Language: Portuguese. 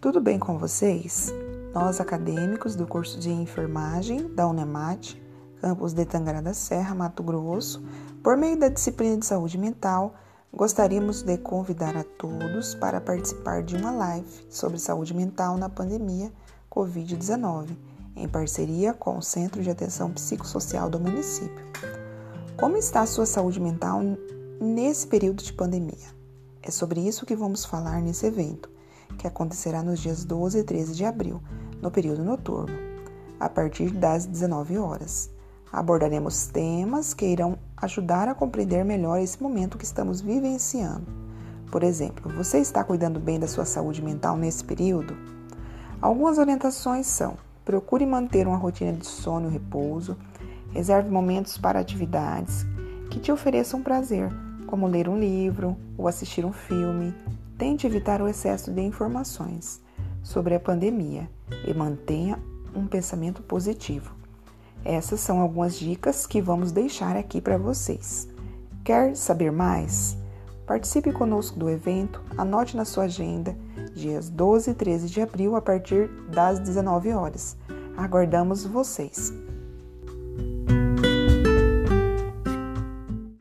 Tudo bem com vocês? Nós, acadêmicos do curso de enfermagem da Unemat, campus de Tangará da Serra, Mato Grosso, por meio da disciplina de saúde mental, gostaríamos de convidar a todos para participar de uma live sobre saúde mental na pandemia Covid-19, em parceria com o Centro de Atenção Psicossocial do município. Como está a sua saúde mental nesse período de pandemia? É sobre isso que vamos falar nesse evento que acontecerá nos dias 12 e 13 de abril, no período noturno, a partir das 19 horas. Abordaremos temas que irão ajudar a compreender melhor esse momento que estamos vivenciando. Por exemplo, você está cuidando bem da sua saúde mental nesse período? Algumas orientações são: procure manter uma rotina de sono e repouso, reserve momentos para atividades que te ofereçam prazer, como ler um livro ou assistir um filme, Tente evitar o excesso de informações sobre a pandemia e mantenha um pensamento positivo. Essas são algumas dicas que vamos deixar aqui para vocês. Quer saber mais? Participe conosco do evento, anote na sua agenda, dias 12 e 13 de abril, a partir das 19 horas. Aguardamos vocês!